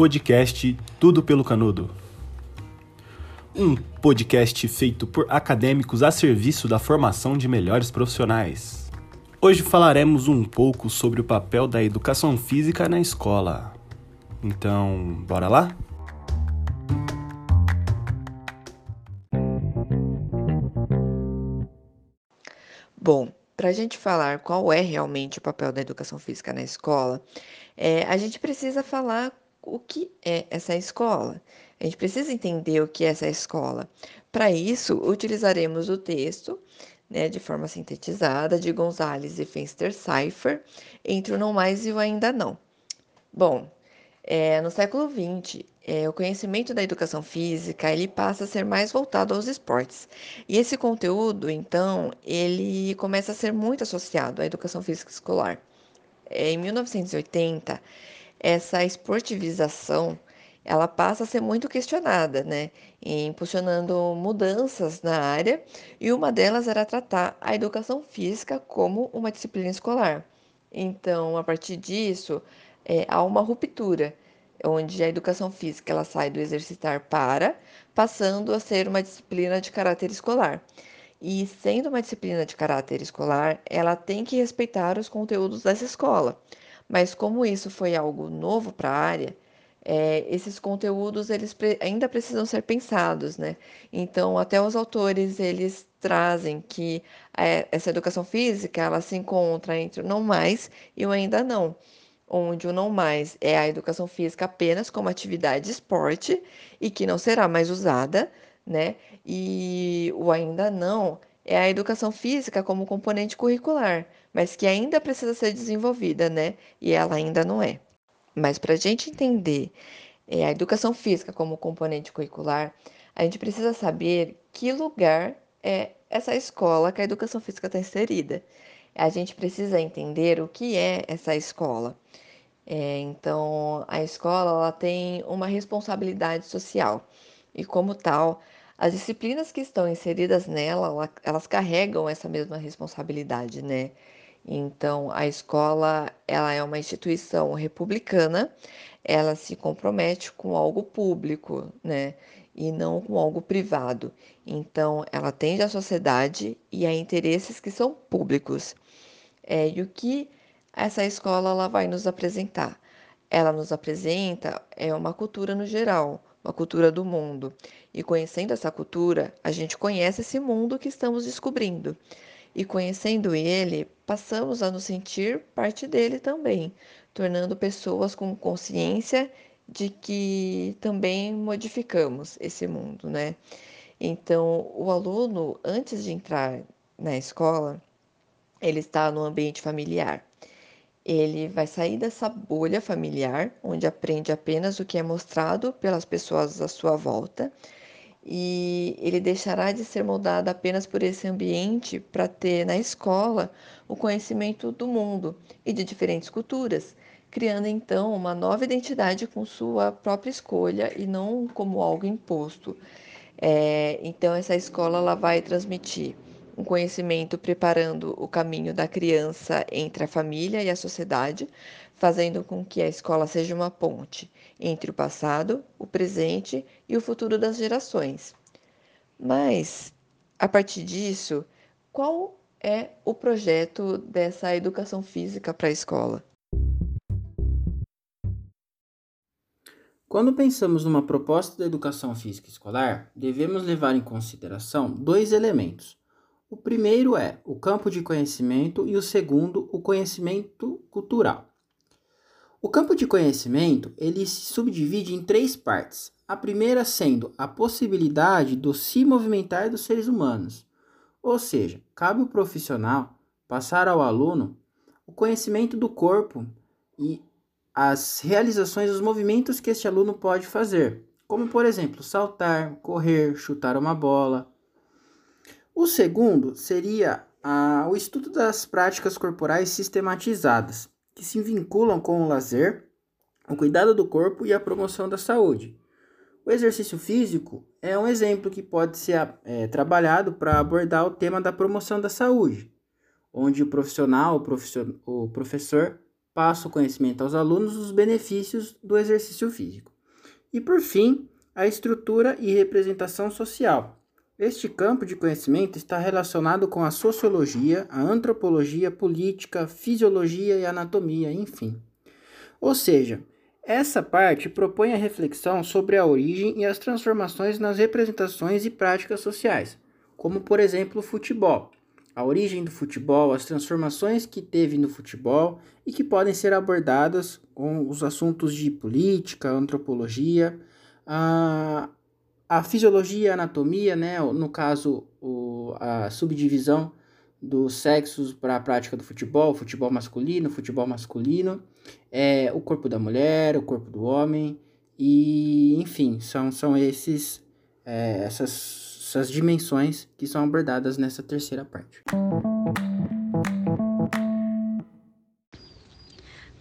podcast Tudo pelo Canudo. Um podcast feito por acadêmicos a serviço da formação de melhores profissionais. Hoje falaremos um pouco sobre o papel da educação física na escola. Então, bora lá? Bom, para a gente falar qual é realmente o papel da educação física na escola, é, a gente precisa falar o que é essa escola. A gente precisa entender o que é essa escola. Para isso, utilizaremos o texto né, de forma sintetizada de Gonzalez e Fenster Cipher entre o não mais e o ainda não. Bom, é, no século XX, é, o conhecimento da educação física ele passa a ser mais voltado aos esportes. E esse conteúdo, então, ele começa a ser muito associado à educação física escolar. É, em 1980, essa esportivização ela passa a ser muito questionada, né? Impulsionando mudanças na área, e uma delas era tratar a educação física como uma disciplina escolar. Então, a partir disso, é, há uma ruptura, onde a educação física ela sai do exercitar para, passando a ser uma disciplina de caráter escolar. E sendo uma disciplina de caráter escolar, ela tem que respeitar os conteúdos dessa escola. Mas como isso foi algo novo para a área, é, esses conteúdos eles pre ainda precisam ser pensados, né? Então, até os autores eles trazem que é, essa educação física ela se encontra entre o não mais e o ainda não, onde o não mais é a educação física apenas como atividade de esporte e que não será mais usada, né? E o ainda não é a educação física como componente curricular, mas que ainda precisa ser desenvolvida, né? E ela ainda não é. Mas para a gente entender é, a educação física como componente curricular, a gente precisa saber que lugar é essa escola que a educação física está inserida. A gente precisa entender o que é essa escola. É, então, a escola ela tem uma responsabilidade social e, como tal, as disciplinas que estão inseridas nela, elas carregam essa mesma responsabilidade, né? Então, a escola, ela é uma instituição republicana, ela se compromete com algo público, né? E não com algo privado. Então, ela atende à sociedade e a interesses que são públicos. É, e o que essa escola ela vai nos apresentar? Ela nos apresenta é uma cultura no geral, uma cultura do mundo. E conhecendo essa cultura, a gente conhece esse mundo que estamos descobrindo. E conhecendo ele, passamos a nos sentir parte dele também, tornando pessoas com consciência de que também modificamos esse mundo, né? Então, o aluno, antes de entrar na escola, ele está no ambiente familiar. Ele vai sair dessa bolha familiar, onde aprende apenas o que é mostrado pelas pessoas à sua volta, e ele deixará de ser moldado apenas por esse ambiente para ter na escola o conhecimento do mundo e de diferentes culturas, criando então uma nova identidade com sua própria escolha e não como algo imposto. É, então, essa escola ela vai transmitir um conhecimento preparando o caminho da criança entre a família e a sociedade, fazendo com que a escola seja uma ponte entre o passado, o presente e o futuro das gerações. Mas, a partir disso, qual é o projeto dessa educação física para a escola? Quando pensamos numa proposta de educação física escolar, devemos levar em consideração dois elementos o primeiro é o campo de conhecimento e o segundo, o conhecimento cultural. O campo de conhecimento ele se subdivide em três partes. A primeira sendo a possibilidade do se movimentar dos seres humanos, ou seja, cabe ao profissional passar ao aluno o conhecimento do corpo e as realizações, os movimentos que este aluno pode fazer, como por exemplo saltar, correr, chutar uma bola, o segundo seria a, o estudo das práticas corporais sistematizadas, que se vinculam com o lazer, o cuidado do corpo e a promoção da saúde. O exercício físico é um exemplo que pode ser é, trabalhado para abordar o tema da promoção da saúde, onde o profissional, o, professor, o professor passa o conhecimento aos alunos dos benefícios do exercício físico. E por fim, a estrutura e representação social. Este campo de conhecimento está relacionado com a sociologia, a antropologia, política, fisiologia e anatomia, enfim. Ou seja, essa parte propõe a reflexão sobre a origem e as transformações nas representações e práticas sociais, como por exemplo o futebol. A origem do futebol, as transformações que teve no futebol e que podem ser abordadas com os assuntos de política, antropologia, a, a fisiologia, a anatomia, né? no caso, o, a subdivisão dos sexos para a prática do futebol, futebol masculino, futebol masculino, é, o corpo da mulher, o corpo do homem, e enfim, são, são esses, é, essas, essas dimensões que são abordadas nessa terceira parte.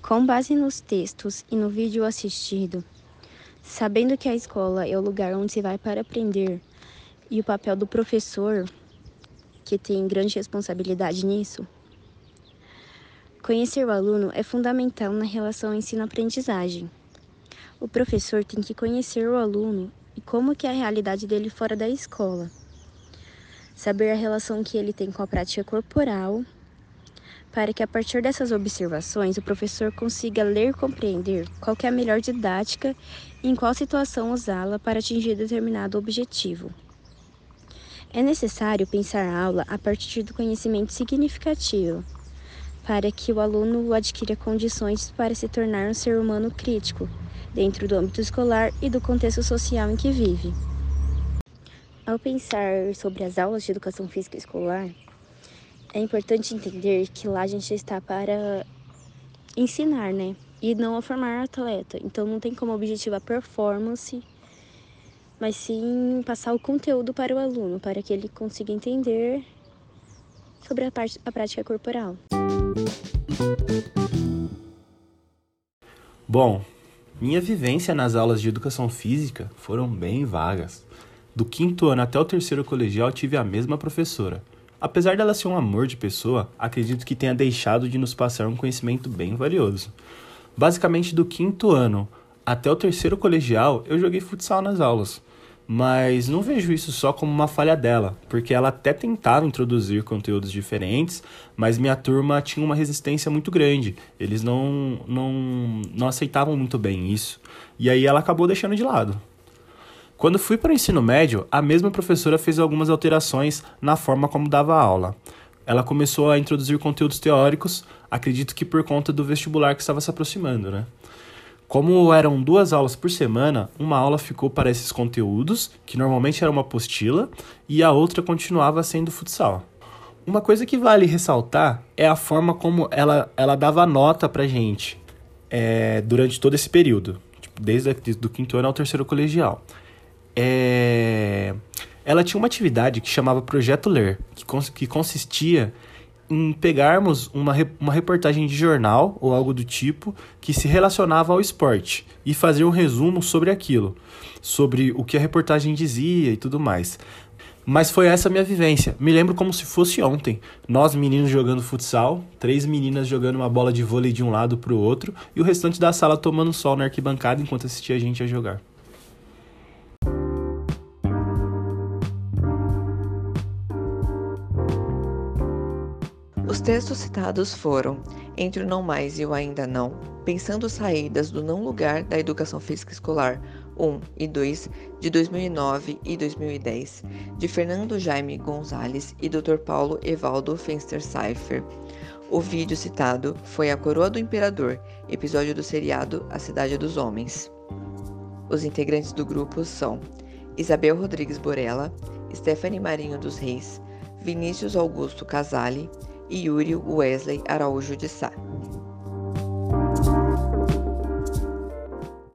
Com base nos textos e no vídeo assistido, sabendo que a escola é o lugar onde se vai para aprender e o papel do professor que tem grande responsabilidade nisso. Conhecer o aluno é fundamental na relação ensino-aprendizagem. O professor tem que conhecer o aluno e como que é a realidade dele fora da escola. Saber a relação que ele tem com a prática corporal, para que a partir dessas observações o professor consiga ler e compreender qual é a melhor didática e em qual situação usá-la para atingir determinado objetivo. É necessário pensar a aula a partir do conhecimento significativo, para que o aluno adquira condições para se tornar um ser humano crítico, dentro do âmbito escolar e do contexto social em que vive. Ao pensar sobre as aulas de educação física escolar, é importante entender que lá a gente está para ensinar, né? E não a formar atleta. Então não tem como objetivo a performance mas sim passar o conteúdo para o aluno, para que ele consiga entender sobre a, parte, a prática corporal. Bom, minha vivência nas aulas de educação física foram bem vagas. Do quinto ano até o terceiro colegial tive a mesma professora. Apesar dela ser um amor de pessoa, acredito que tenha deixado de nos passar um conhecimento bem valioso. Basicamente, do quinto ano até o terceiro colegial, eu joguei futsal nas aulas mas não vejo isso só como uma falha dela, porque ela até tentava introduzir conteúdos diferentes, mas minha turma tinha uma resistência muito grande. Eles não, não, não aceitavam muito bem isso, e aí ela acabou deixando de lado. Quando fui para o ensino médio, a mesma professora fez algumas alterações na forma como dava aula. Ela começou a introduzir conteúdos teóricos, acredito que por conta do vestibular que estava se aproximando, né? Como eram duas aulas por semana, uma aula ficou para esses conteúdos, que normalmente era uma apostila, e a outra continuava sendo futsal. Uma coisa que vale ressaltar é a forma como ela, ela dava nota pra gente é, durante todo esse período, tipo, desde o quinto ano ao terceiro colegial. É, ela tinha uma atividade que chamava Projeto Ler, que, cons que consistia em pegarmos uma, uma reportagem de jornal ou algo do tipo que se relacionava ao esporte e fazer um resumo sobre aquilo, sobre o que a reportagem dizia e tudo mais. Mas foi essa minha vivência. Me lembro como se fosse ontem. Nós, meninos, jogando futsal, três meninas jogando uma bola de vôlei de um lado para o outro e o restante da sala tomando sol na arquibancada enquanto assistia a gente a jogar. Os textos citados foram Entre o Não Mais e o Ainda Não, Pensando Saídas do Não Lugar da Educação Física Escolar 1 e 2, de 2009 e 2010, de Fernando Jaime Gonzalez e Dr. Paulo Evaldo Fenster Seifer. O vídeo citado foi A Coroa do Imperador, episódio do seriado A Cidade dos Homens. Os integrantes do grupo são Isabel Rodrigues Borella, Stephanie Marinho dos Reis, Vinícius Augusto Casale, e Yuri Wesley Araújo de Sá.